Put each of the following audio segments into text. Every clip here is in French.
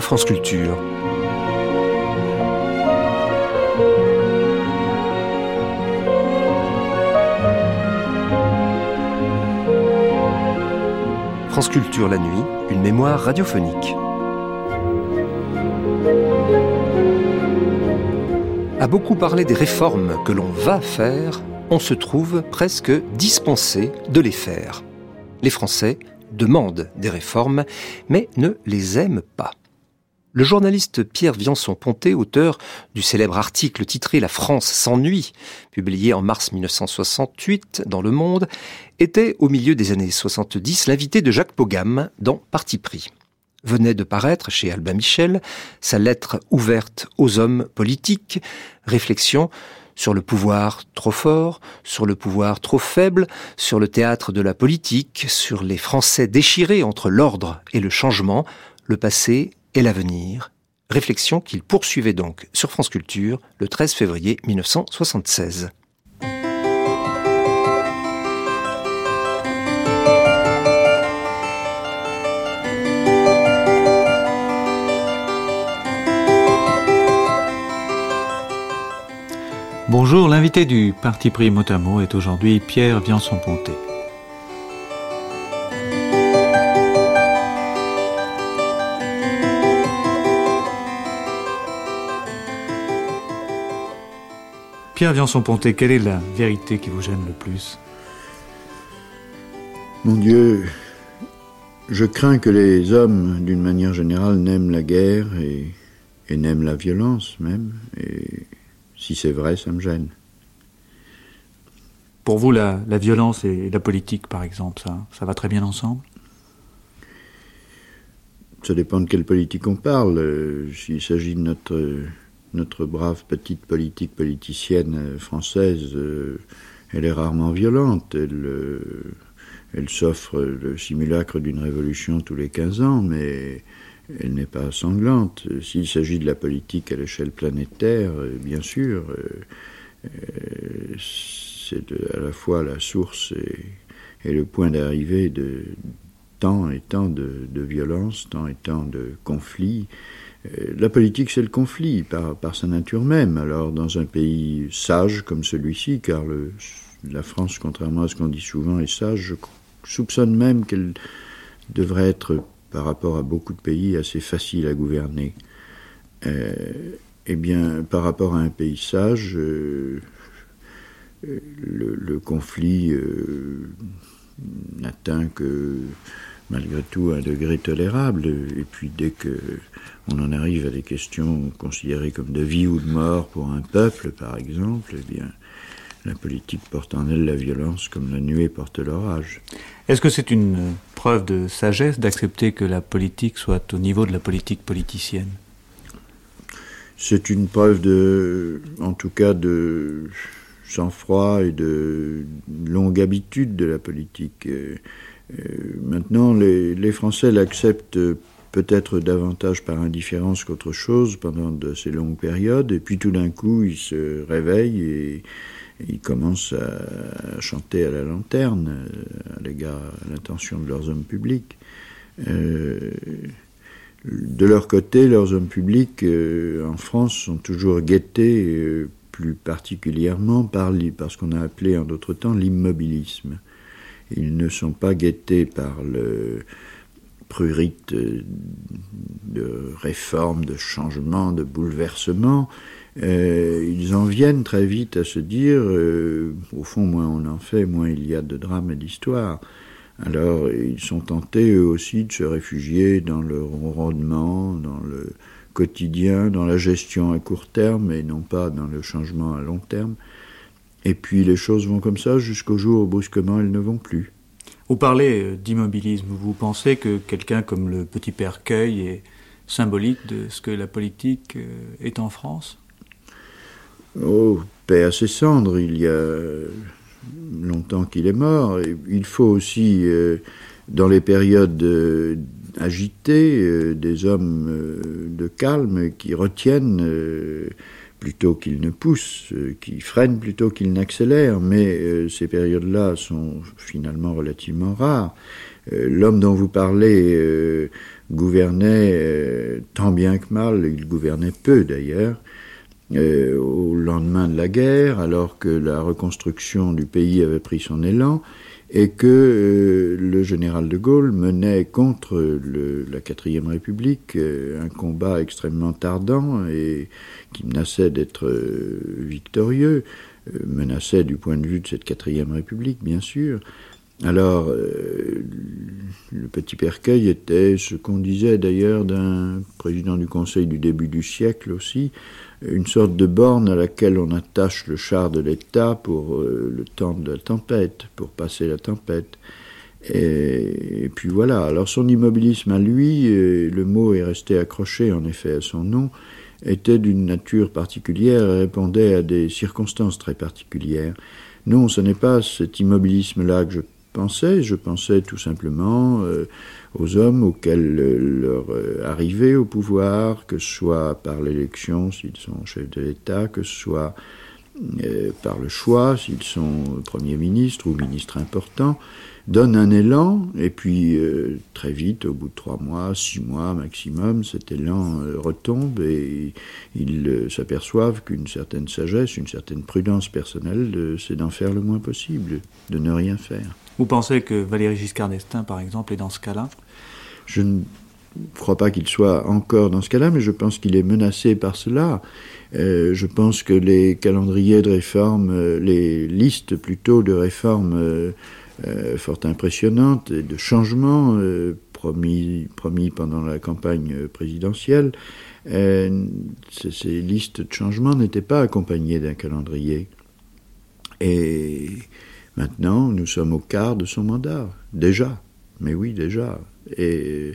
France Culture. France Culture la nuit, une mémoire radiophonique. À beaucoup parler des réformes que l'on va faire, on se trouve presque dispensé de les faire. Les Français demandent des réformes, mais ne les aiment pas. Le journaliste Pierre Viançon-Ponté, auteur du célèbre article titré La France s'ennuie, publié en mars 1968 dans Le Monde, était au milieu des années 70 l'invité de Jacques Pogam dans Parti pris. Venait de paraître chez Albin Michel sa lettre ouverte aux hommes politiques, réflexion sur le pouvoir trop fort, sur le pouvoir trop faible, sur le théâtre de la politique, sur les Français déchirés entre l'ordre et le changement, le passé et l'avenir. Réflexion qu'il poursuivait donc sur France Culture le 13 février 1976. Bonjour, l'invité du Parti pris Motamo est aujourd'hui Pierre Viançon-Ponté. Pierre Viançon-Ponté, quelle est la vérité qui vous gêne le plus Mon Dieu, je crains que les hommes, d'une manière générale, n'aiment la guerre et, et n'aiment la violence même. Et si c'est vrai, ça me gêne. Pour vous, la, violence et la politique, par exemple, ça, ça va très bien ensemble? Ça dépend de quelle politique on parle. Euh, s'il s'agit de notre, notre brave petite politique politicienne euh, française, euh, elle est rarement violente. Elle, elle s'offre le simulacre d'une révolution tous les 15 ans, mais elle n'est pas sanglante. S'il s'agit de la politique à l'échelle planétaire, euh, bien sûr, euh, euh, c'est à la fois la source et, le point d'arrivée de tant et tant de, violence, tant et tant de conflits. La politique, c'est le conflit par, sa nature même. Alors, dans un pays sage comme celui-ci, car le, la France, contrairement à ce qu'on dit souvent, est sage, je soupçonne même qu'elle devrait être par rapport à beaucoup de pays assez faciles à gouverner. Euh, eh bien, par rapport à un pays sage, euh, le, conflit euh, n'atteint que malgré tout un degré tolérable. Et puis dès que on en arrive à des questions considérées comme de vie ou de mort pour un peuple, par exemple, eh bien, la politique porte en elle la violence comme la nuée porte l'orage. Est-ce que c'est une preuve de sagesse d'accepter que la politique soit au niveau de la politique politicienne? C'est une preuve de, en tout cas, de sang-froid et de longue habitude de la politique. Euh, maintenant, les, Français l'acceptent peut-être davantage par indifférence qu'autre chose pendant de ces longues périodes, et puis tout d'un coup, ils se réveillent et ils commencent à chanter à la lanterne euh, à l'égard à l'intention de leurs hommes publics. Euh, de leur côté, leurs hommes publics en France sont toujours guettés plus particulièrement par, par ce qu'on a appelé en d'autres temps l'immobilisme. Ils ne sont pas guettés par le prurite de réforme, de changement, de bouleversement, euh, ils en viennent très vite à se dire, euh, au fond, moins on en fait, moins il y a de drames et d'histoires. Alors, ils sont tentés, eux aussi, de se réfugier dans le rendement, dans le quotidien, dans la gestion à court terme et non pas dans le changement à long terme. Et puis les choses vont comme ça jusqu'au jour où brusquement elles ne vont plus. Vous parlez euh, d'immobilisme. Vous pensez que quelqu'un comme le petit père Cueil est symbolique de ce que la politique est en France? Oh, paix à ses cendres, il y a longtemps qu'il est mort. il faut aussi, euh, dans les périodes euh, agitées, euh, des hommes de calme qui retiennent plutôt qu'ils ne poussent, qui freinent plutôt qu'ils n'accélèrent. Mais ces périodes-là sont finalement relativement rares. L'homme dont vous parlez gouvernait tant bien que mal, il gouvernait peu d'ailleurs, au lendemain de la guerre, alors que la reconstruction du pays avait pris son élan, et que euh, le général de Gaulle menait contre le, la quatrième République euh, un combat extrêmement tardant et qui menaçait d'être euh, victorieux, menaçait du point de vue de cette quatrième République, bien sûr. Alors, le petit Percueil était ce qu'on disait d'ailleurs d'un président du Conseil du début du siècle aussi, une sorte de borne à laquelle on attache le char de l'État pour euh, le temps de la tempête, pour passer la tempête. Et, puis voilà, alors son immobilisme à lui, le mot est resté accroché en effet à son nom, était d'une nature particulière et répondait à des circonstances très particulières. Non, ce n'est pas cet immobilisme-là que je pensais, je pensais tout simplement euh, aux hommes auxquels leur euh, arrivée au pouvoir, que ce soit par l'élection s'ils sont chefs de l'État, que ce soit euh, par le choix s'ils sont Premier ministre ou ministre important, donne un élan, et puis euh, très vite, au bout de trois mois, six mois maximum, cet élan retombe et ils s'aperçoivent qu'une certaine sagesse, une certaine prudence personnelle, c'est d'en faire le moins possible, de ne rien faire. Vous pensez que Valéry Giscard d'Estaing, par exemple, est dans ce cas-là? Je ne crois pas qu'il soit encore dans ce cas-là, mais je pense qu'il est menacé par cela. Euh, je pense que les calendriers de réforme, euh, les listes plutôt de réformes euh, fort impressionnantes et de changements promis, promis pendant la campagne présidentielle, ces listes de changements n'étaient pas accompagnées d'un calendrier. Et Maintenant, nous sommes au quart de son mandat, déjà. Mais oui, déjà. Et,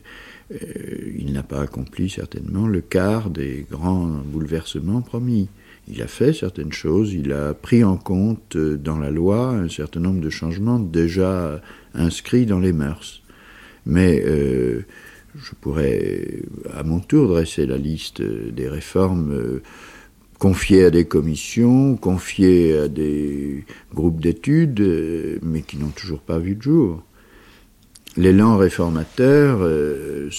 euh, il n'a pas accompli certainement le quart des grands bouleversements promis. Il a fait certaines choses, il a pris en compte euh, dans la loi un certain nombre de changements déjà inscrits dans les mœurs. Mais euh, je pourrais à mon tour dresser la liste des réformes confiés à des commissions, confiés à des groupes d'études, euh, mais qui n'ont toujours pas vu de jour. L'élan réformateur euh,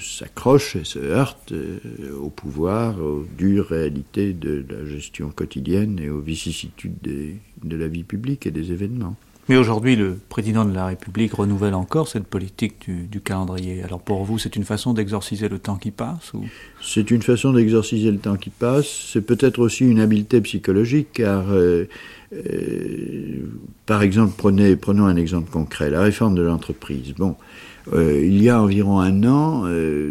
s'accroche et se heurte euh, au pouvoir, aux dures réalités de la gestion quotidienne et aux vicissitudes de la vie publique et des événements. Mais aujourd'hui, le président de la République renouvelle encore cette politique du, calendrier. Alors pour vous, c'est une façon d'exorciser le temps qui passe ou... C'est une façon d'exorciser le temps qui passe. C'est peut-être aussi une habileté psychologique, car, euh, euh, par exemple, prenons un exemple concret, la réforme de l'entreprise. Bon, euh, il y a environ un an,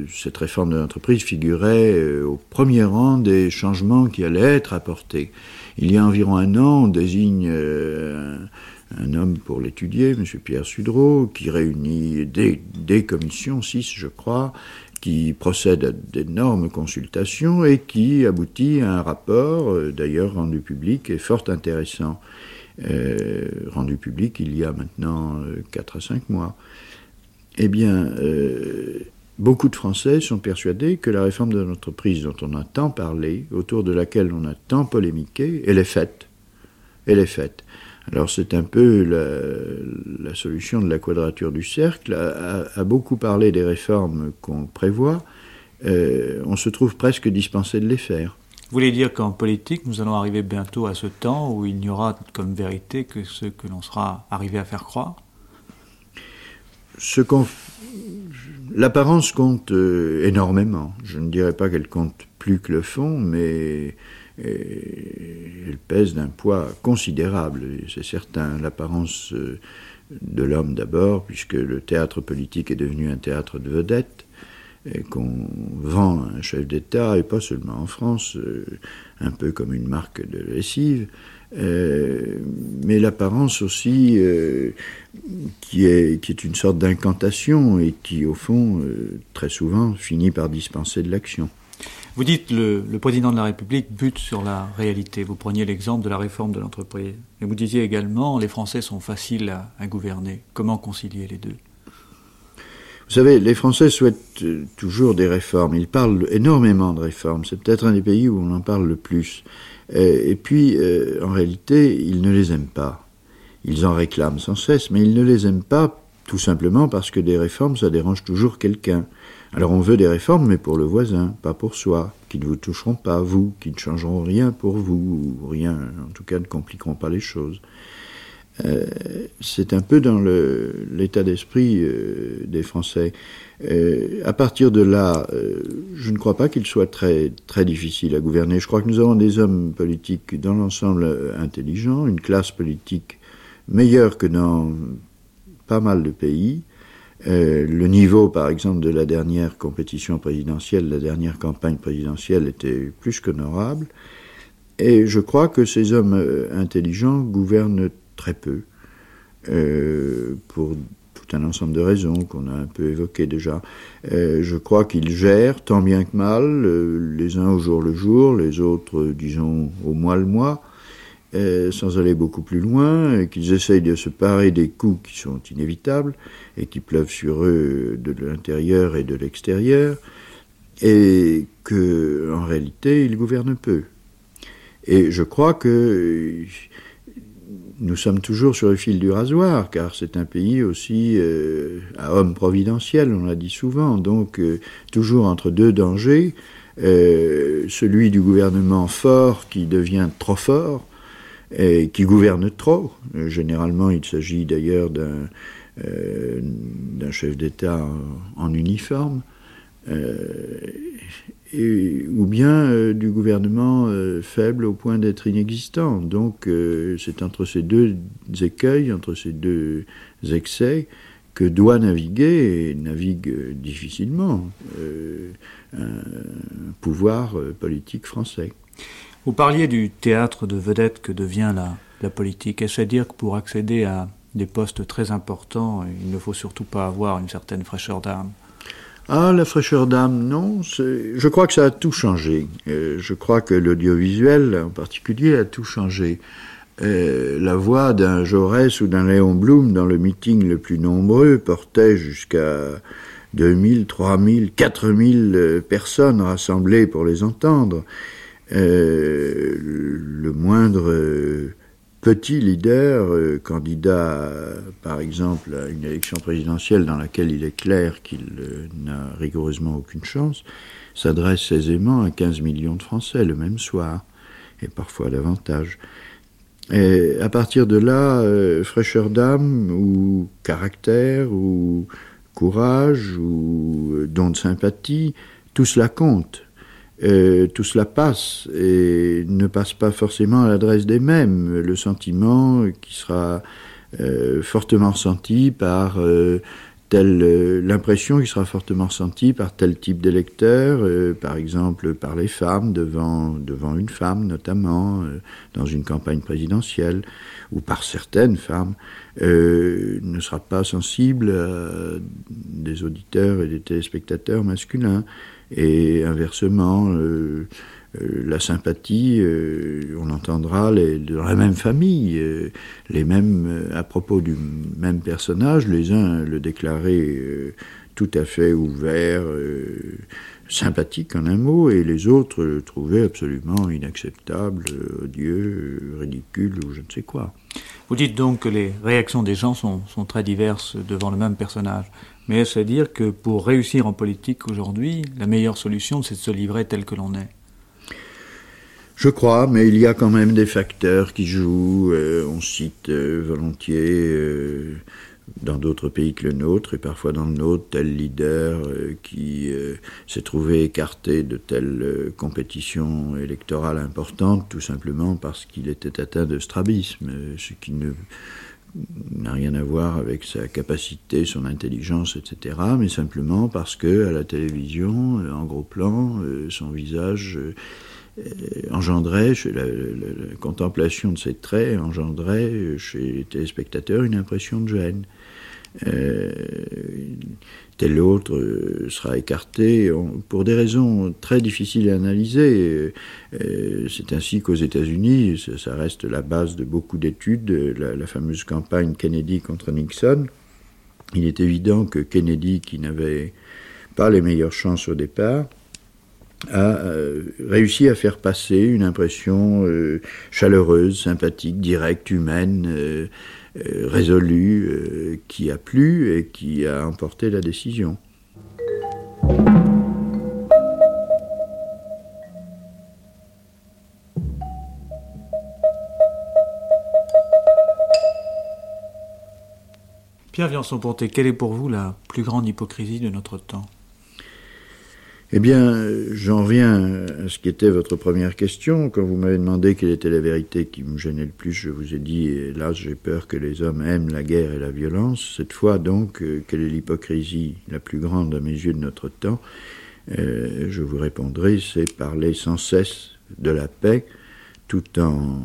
cette réforme de l'entreprise figurait au premier rang des changements qui allaient être apportés. Il y a environ un an, on désigne un homme pour l'étudier, M. Pierre Sudreau, qui réunit des, commissions, six je crois, qui procède à d'énormes consultations et qui aboutit à un rapport, euh, d'ailleurs rendu public et fort intéressant, euh, rendu public il y a maintenant euh, quatre 4 à 5 mois. Eh bien, beaucoup de Français sont persuadés que la réforme de l'entreprise dont on a tant parlé, autour de laquelle on a tant polémiqué, elle est faite. Elle est faite. Alors c'est un peu la, solution de la quadrature du cercle. À, beaucoup parler des réformes qu'on prévoit, euh, on se trouve presque dispensé de les faire. Vous voulez dire qu'en politique, nous allons arriver bientôt à ce temps où il n'y aura comme vérité que ce que l'on sera arrivé à faire croire? Ce L'apparence compte euh, énormément. Je ne dirais pas qu'elle compte plus que le fond, mais elle pèse d'un poids considérable, c'est certain. L'apparence euh, de l'homme d'abord, puisque le théâtre politique est devenu un théâtre de vedette, et qu'on vend un chef d'État, et pas seulement en France, euh, un peu comme une marque de lessive, euh, mais l'apparence aussi qui est une sorte d'incantation et qui, au fond, très souvent, finit par dispenser de l'action. Vous dites le, le président de la République bute sur la réalité. Vous preniez l'exemple de la réforme de l'entreprise. Et vous disiez également les Français sont faciles à, gouverner. Comment concilier les deux? Vous savez, les Français souhaitent euh, toujours des réformes. Ils parlent énormément de réformes. C'est peut-être un des pays où on en parle le plus. Euh, et, puis, euh, en réalité, ils ne les aiment pas. Ils en réclament sans cesse, mais ils ne les aiment pas tout simplement parce que des réformes, ça dérange toujours quelqu'un. Alors on veut des réformes, mais pour le voisin, pas pour soi, qui ne vous toucheront pas, vous, qui ne changeront rien pour vous, ou rien, en tout cas ne compliqueront pas les choses. Euh, c'est un peu dans l'état d'esprit euh, des Français. Euh, à partir de là, je ne crois pas qu'il soit très, très difficile à gouverner. Je crois que nous avons des hommes politiques dans l'ensemble intelligents, une classe politique meilleure que dans pas mal de pays. Le niveau, par exemple, de la dernière compétition présidentielle, la dernière campagne présidentielle était plus qu'honorable. Et je crois que ces hommes intelligents gouvernent très peu, euh, pour tout un ensemble de raisons qu'on a un peu évoquées déjà. Euh, je crois qu'ils gèrent tant bien que mal, euh, les uns au jour le jour, les autres, disons, au mois le mois, sans aller beaucoup plus loin, et qu'ils essayent de se parer des coups qui sont inévitables et qui pleuvent sur eux de l'intérieur et de l'extérieur, et que, en réalité, ils gouvernent peu. Et je crois que nous sommes toujours sur le fil du rasoir, car c'est un pays aussi euh, à homme providentiel, on l'a dit souvent, donc euh, toujours entre deux dangers, euh, celui du gouvernement fort qui devient trop fort, et qui gouverne trop. généralement, il s'agit d'ailleurs d'un chef d'État en, uniforme ou bien euh, du gouvernement euh, faible au point d'être inexistant. Donc euh, c'est entre ces deux écueils, entre ces deux excès, que doit naviguer, et navigue difficilement, un pouvoir politique français. Vous parliez du théâtre de vedette que devient la, politique. Est-ce à dire que pour accéder à des postes très importants, il ne faut surtout pas avoir une certaine fraîcheur d'âme? Ah, la fraîcheur d'âme, non. Je crois que ça a tout changé. Euh, je crois que l'audiovisuel, en particulier, a tout changé. Euh, la voix d'un Jaurès ou d'un Léon Blum dans le meeting le plus nombreux portait jusqu'à 2000, 3000, 4000 personnes rassemblées pour les entendre. Euh, le moindre petit leader, euh, candidat par exemple à une élection présidentielle dans laquelle il est clair qu'il euh, n'a rigoureusement aucune chance, s'adresse aisément à 15 millions de Français le même soir, et parfois davantage. Et à partir de là, euh, fraîcheur d'âme ou caractère ou courage ou don de sympathie, tout cela compte. Euh, tout cela passe et ne passe pas forcément à l'adresse des mêmes. Le sentiment qui sera euh, fortement ressenti par euh, telle l'impression qui sera fortement ressentie par tel type d'électeur, par exemple par les femmes devant devant une femme notamment dans une campagne présidentielle ou par certaines femmes ne sera pas sensible à des auditeurs et des téléspectateurs masculins. Et inversement, euh, euh, la sympathie, euh, on entendra dans la même famille, les mêmes, à propos du même personnage, les uns le déclaraient tout à fait ouvert, sympathique en un mot, et les autres le trouvaient absolument inacceptable, odieux, ridicule ou je ne sais quoi. Vous dites donc que les réactions des gens sont très diverses devant le même personnage. Mais à dire que pour réussir en politique aujourd'hui, la meilleure solution, c'est de se livrer tel que l'on est je crois, mais il y a quand même des facteurs qui jouent. Euh, on cite euh, volontiers euh, dans d'autres pays que le nôtre, et parfois dans le nôtre, tel leader qui s'est trouvé écarté de telle compétition électorale importante, tout simplement parce qu'il était atteint de strabisme, ce qui ne n'a rien à voir avec sa capacité, son intelligence, etc., mais simplement parce que à la télévision, euh, en gros plan, euh, son visage euh, engendrait, chez la, contemplation de ses traits, engendrait chez les téléspectateurs une impression de gêne tel autre euh, sera écarté pour des raisons très difficiles à analyser. Euh, euh, c'est ainsi qu'aux États-Unis, ça, reste la base de beaucoup d'études, la, fameuse campagne Kennedy contre Nixon. Il est évident que Kennedy, qui n'avait pas les meilleures chances au départ, a réussi à faire passer une impression chaleureuse, sympathique, directe, humaine résolu qui a plu et qui a emporté la décision. Pierre Viançon-Ponté, quelle est pour vous la plus grande hypocrisie de notre temps? Eh bien, j'en reviens à ce qui était votre première question. Quand vous m'avez demandé quelle était la vérité qui me gênait le plus, je vous ai dit, là, j'ai peur que les hommes aiment la guerre et la violence. Cette fois, donc, euh, quelle est l'hypocrisie la plus grande à mes yeux de notre temps? Euh, Je vous répondrai, c'est parler sans cesse de la paix, tout en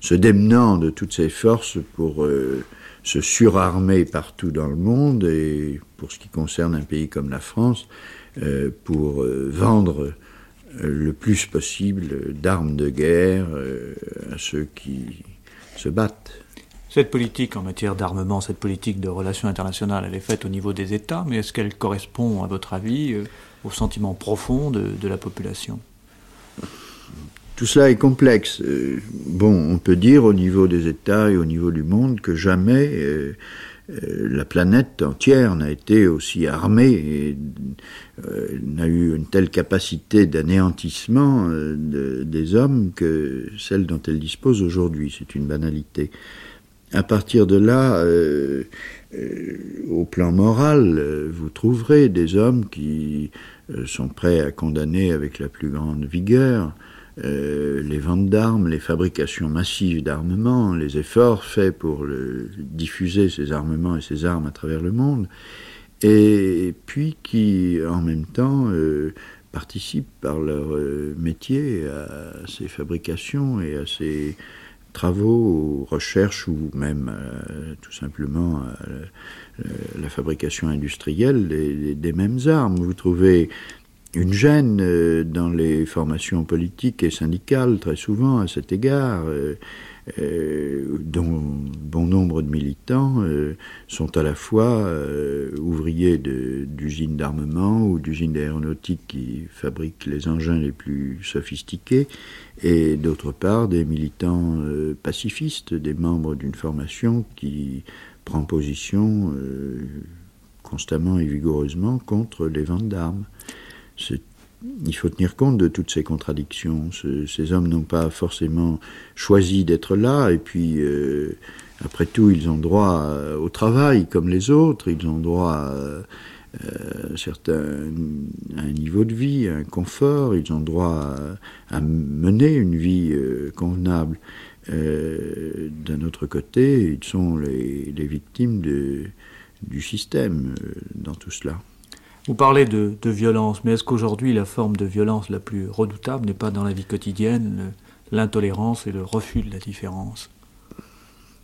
se démenant de toutes ses forces pour euh, se surarmer partout dans le monde, et pour ce qui concerne un pays comme la France, euh, pour euh, vendre euh, le plus possible d'armes de guerre à ceux qui se battent. Cette politique en matière d'armement, cette politique de relations internationales, elle est faite au niveau des États, mais est-ce qu'elle correspond, à votre avis, au sentiment profond de, de la population? Tout cela est complexe. Bon, on peut dire au niveau des États et au niveau du monde que jamais euh, la planète entière n'a été aussi armée et euh, n'a eu une telle capacité d'anéantissement euh, des hommes que celle dont elle dispose aujourd'hui. C'est une banalité. À partir de là, au plan moral, vous trouverez des hommes qui sont prêts à condamner avec la plus grande vigueur euh, les ventes d'armes, les fabrications massives d'armements, les efforts faits pour diffuser ces armements et ces armes à travers le monde, et puis qui, en même temps, euh, participent par leur euh, métier à ces fabrications et à ces travaux, recherches ou même tout simplement à la, fabrication industrielle des, mêmes armes. Vous trouvez une gêne euh, dans les formations politiques et syndicales, très souvent à cet égard, euh, euh, dont bon nombre de militants sont à la fois ouvriers d'usines d'armement ou d'usines d'aéronautique qui fabriquent les engins les plus sophistiqués, et d'autre part des militants pacifistes, des membres d'une formation qui prend position constamment et vigoureusement contre les ventes d'armes il faut tenir compte de toutes ces contradictions. ces hommes n'ont pas forcément choisi d'être là, et puis, euh, après tout, ils ont droit euh, au travail comme les autres, ils ont droit à, euh, un niveau de vie, à un confort, ils ont droit à, mener une vie convenable. D'un autre côté, ils sont les, les victimes de, du système dans tout cela. Vous parlez de, violence, mais est-ce qu'aujourd'hui la forme de violence la plus redoutable n'est pas dans la vie quotidienne l'intolérance et le refus de la différence?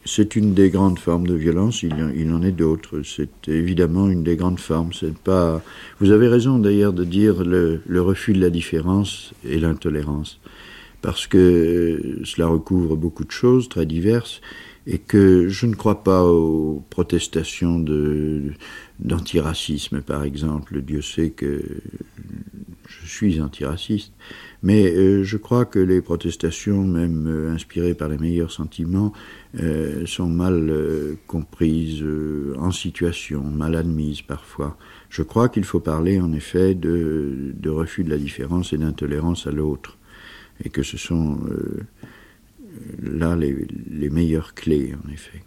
C'est une des grandes formes de violence, il, en est d'autres. C'est évidemment une des grandes formes. C'est pas. Vous avez raison d'ailleurs de dire le, le, refus de la différence et l'intolérance, parce que cela recouvre beaucoup de choses très diverses et que je ne crois pas aux protestations de, d'antiracisme, par exemple. Dieu sait que je suis antiraciste. Mais euh, je crois que les protestations, même euh, inspirées par les meilleurs sentiments, euh, sont mal comprises en situation, mal admises parfois. Je crois qu'il faut parler en effet de, de, refus de la différence et d'intolérance à l'autre. Et que ce sont là les, meilleures clés, en effet.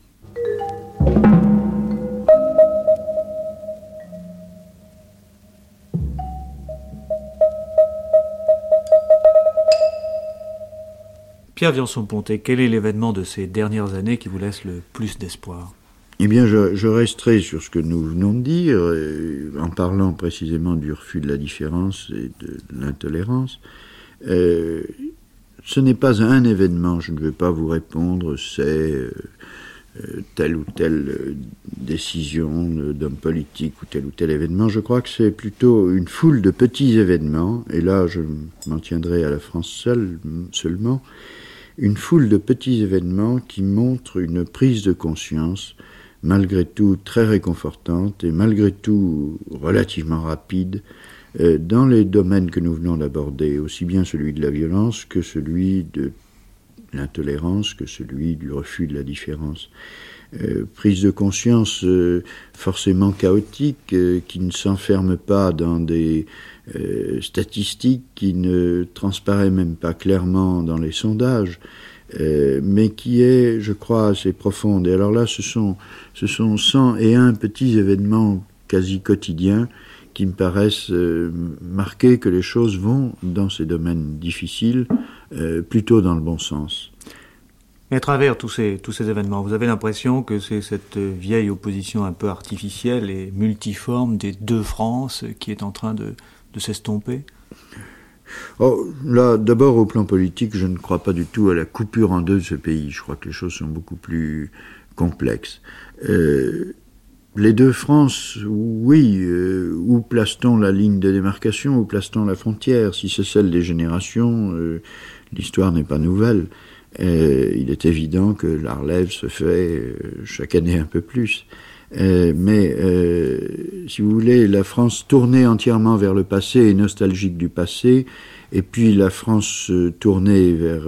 Pierre Viançon-Pontet, quel est l'événement de ces dernières années qui vous laisse le plus d'espoir? Eh bien, je, resterai sur ce que nous venons de dire, euh, en parlant précisément du refus de la différence et de, l'intolérance. Euh, ce n'est pas un événement, je ne vais pas vous répondre, c'est euh, telle ou telle décision d'homme politique ou tel ou tel événement. Je crois que c'est plutôt une foule de petits événements, et là je m'en tiendrai à la France seule, seulement, une foule de petits événements qui montrent une prise de conscience, malgré tout très réconfortante et malgré tout relativement rapide, euh, dans les domaines que nous venons d'aborder, aussi bien celui de la violence que celui de l'intolérance que celui du refus de la différence. Euh, prise de conscience euh, forcément chaotique, qui ne s'enferme pas dans des statistiques, qui ne transparaît même pas clairement dans les sondages, mais qui est, je crois, assez profonde. Et alors là, ce sont, ce sont 101 petits événements quasi quotidiens qui me paraissent marquer que les choses vont, dans ces domaines difficiles, plutôt dans le bon sens. Mais à travers tous ces, tous ces événements, vous avez l'impression que c'est cette vieille opposition un peu artificielle et multiforme des deux France qui est en train de, de s'estomper? Oh, là, d'abord au plan politique, je ne crois pas du tout à la coupure en deux de ce pays. Je crois que les choses sont beaucoup plus complexes. Euh, les deux France, oui, euh, où place-t-on la ligne de démarcation, où place-t-on la frontière? Si c'est celle des générations, euh, l'histoire n'est pas nouvelle. Il est évident que la relève se fait chaque année un peu plus. Euh, mais si vous voulez, la France tournée entièrement vers le passé et nostalgique du passé, et puis la France tournée vers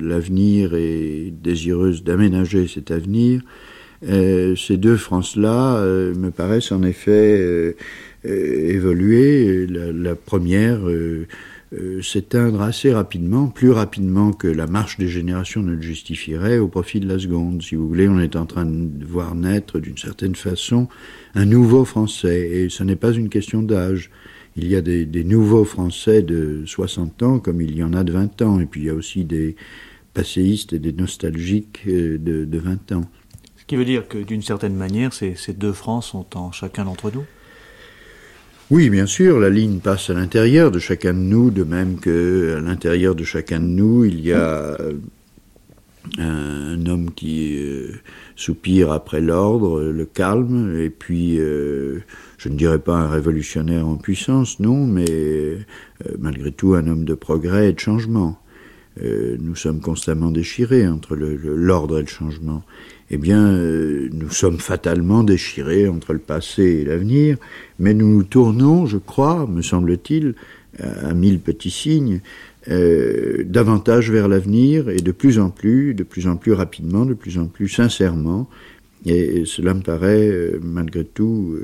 l'avenir et désireuse d'aménager cet avenir, ces deux France-là me paraissent en effet évoluer. La, la première euh, s'éteindre assez rapidement, plus rapidement que la marche des générations ne le justifierait, au profit de la seconde. Si vous voulez, on est en train de voir naître d'une certaine façon un nouveau Français, et ce n'est pas une question d'âge. Il y a des, nouveaux Français de 60 ans comme il y en a de 20 ans, et puis il y a aussi des passéistes et des nostalgiques euh, de, de 20 ans. Ce qui veut dire que d'une certaine manière, ces, ces deux France sont en chacun d'entre nous? Oui, bien sûr, la ligne passe à l'intérieur de chacun de nous, de même que à l'intérieur de chacun de nous, il y a un homme qui euh, soupire après l'ordre, le calme, et puis, euh, je ne dirais pas un révolutionnaire en puissance, non, mais euh, malgré tout un homme de progrès et de changement. nous sommes constamment déchirés entre l'ordre et le changement eh bien, euh, nous sommes fatalement déchirés entre le passé et l'avenir, mais nous nous tournons, je crois, me semble-t-il, à mille petits signes, euh, davantage vers l'avenir et de plus en plus, de plus en plus rapidement, de plus en plus sincèrement, et, cela me paraît, euh, malgré tout,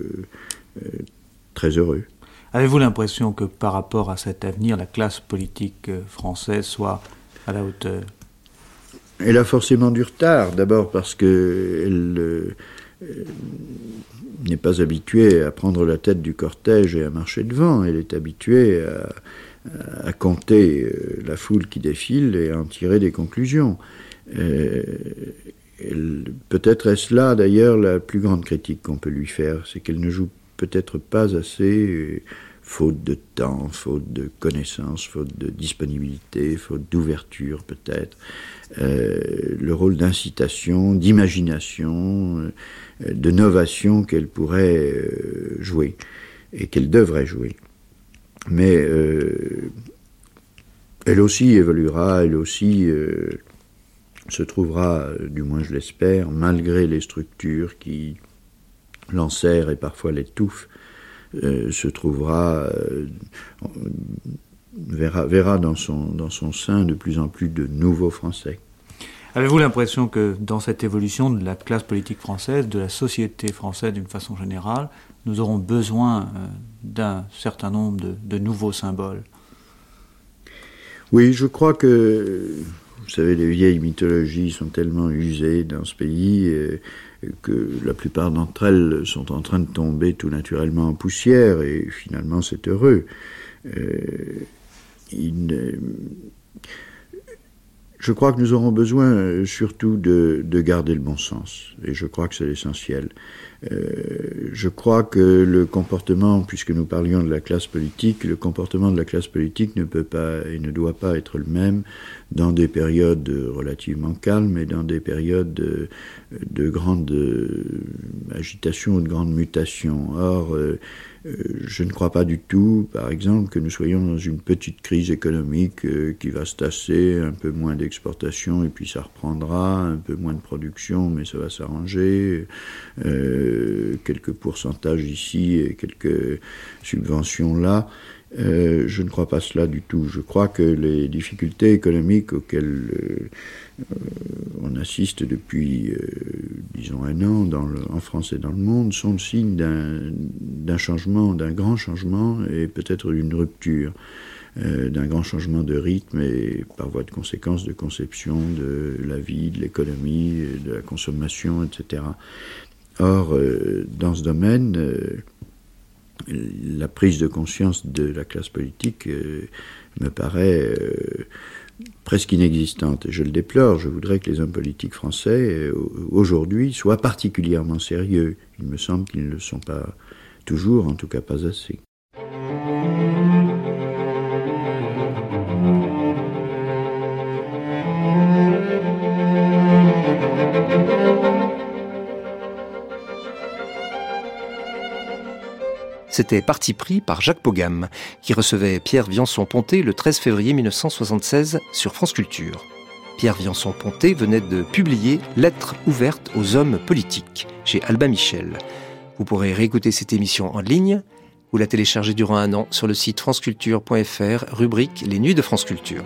très heureux. Avez-vous l'impression que par rapport à cet avenir, la classe politique française soit à la hauteur? Elle a forcément du retard, d'abord parce qu'elle euh, n'est pas habituée à prendre la tête du cortège et à marcher devant. Elle est habituée à, compter euh, la foule qui défile et à en tirer des conclusions. Euh, peut-être est-ce là d'ailleurs la plus grande critique qu'on peut lui faire, c'est qu'elle ne joue peut-être pas assez faute de temps, faute de connaissances, faute de disponibilité, faute d'ouverture peut-être, le rôle d'incitation, d'imagination, euh, de novation qu'elle pourrait euh, jouer et qu'elle devrait jouer. Mais elle aussi évoluera, elle aussi se trouvera, du moins je l'espère, malgré les structures qui l'enserrent et parfois l'étouffent, euh, se trouvera, euh, verra, verra dans, son, dans son sein de plus en plus de nouveaux Français. Avez-vous l'impression que dans cette évolution de la classe politique française, de la société française d'une façon générale, nous aurons besoin euh, d'un certain nombre de, de, nouveaux symboles? Oui, je crois que, vous savez, les vieilles mythologies sont tellement usées dans ce pays. Et, que la plupart d'entre elles sont en train de tomber tout naturellement en poussière, et finalement c'est heureux. Euh, je crois que nous aurons besoin euh, surtout de, de, garder le bon sens, et je crois que c'est l'essentiel. Euh, je crois que le comportement, puisque nous parlions de la classe politique, le comportement de la classe politique ne peut pas et ne doit pas être le même dans des périodes relativement calmes et dans des périodes de, de grande agitation ou de grande mutation. Or, euh, je ne crois pas du tout, par exemple, que nous soyons dans une petite crise économique euh, qui va se tasser, un peu moins d'exportation et puis ça reprendra, un peu moins de production mais ça va s'arranger, quelques pourcentages ici et quelques subventions là. Euh, je ne crois pas cela du tout. Je crois que les difficultés économiques auxquelles euh, on assiste depuis, euh, disons, un an en France et dans le monde sont le signe d'un changement, d'un grand changement et peut-être d'une rupture. d'un grand changement de rythme et par voie de conséquence de conception de la vie, de l'économie, de la consommation, etc. Or, dans ce domaine, la prise de conscience de la classe politique euh, me paraît euh, presque inexistante. Je le déplore, je voudrais que les hommes politiques français, euh, aujourd'hui, soient particulièrement sérieux. Il me semble qu'ils ne le sont pas toujours, en tout cas pas assez. C'était parti pris par Jacques Pogam, qui recevait Pierre Viançon-Ponté le 13 février 1976 sur France Culture. Pierre Viançon-Ponté venait de publier Lettres ouvertes aux hommes politiques chez Albin Michel. Vous pourrez réécouter cette émission en ligne ou la télécharger durant un an sur le site franceculture.fr, rubrique Les Nuits de France Culture.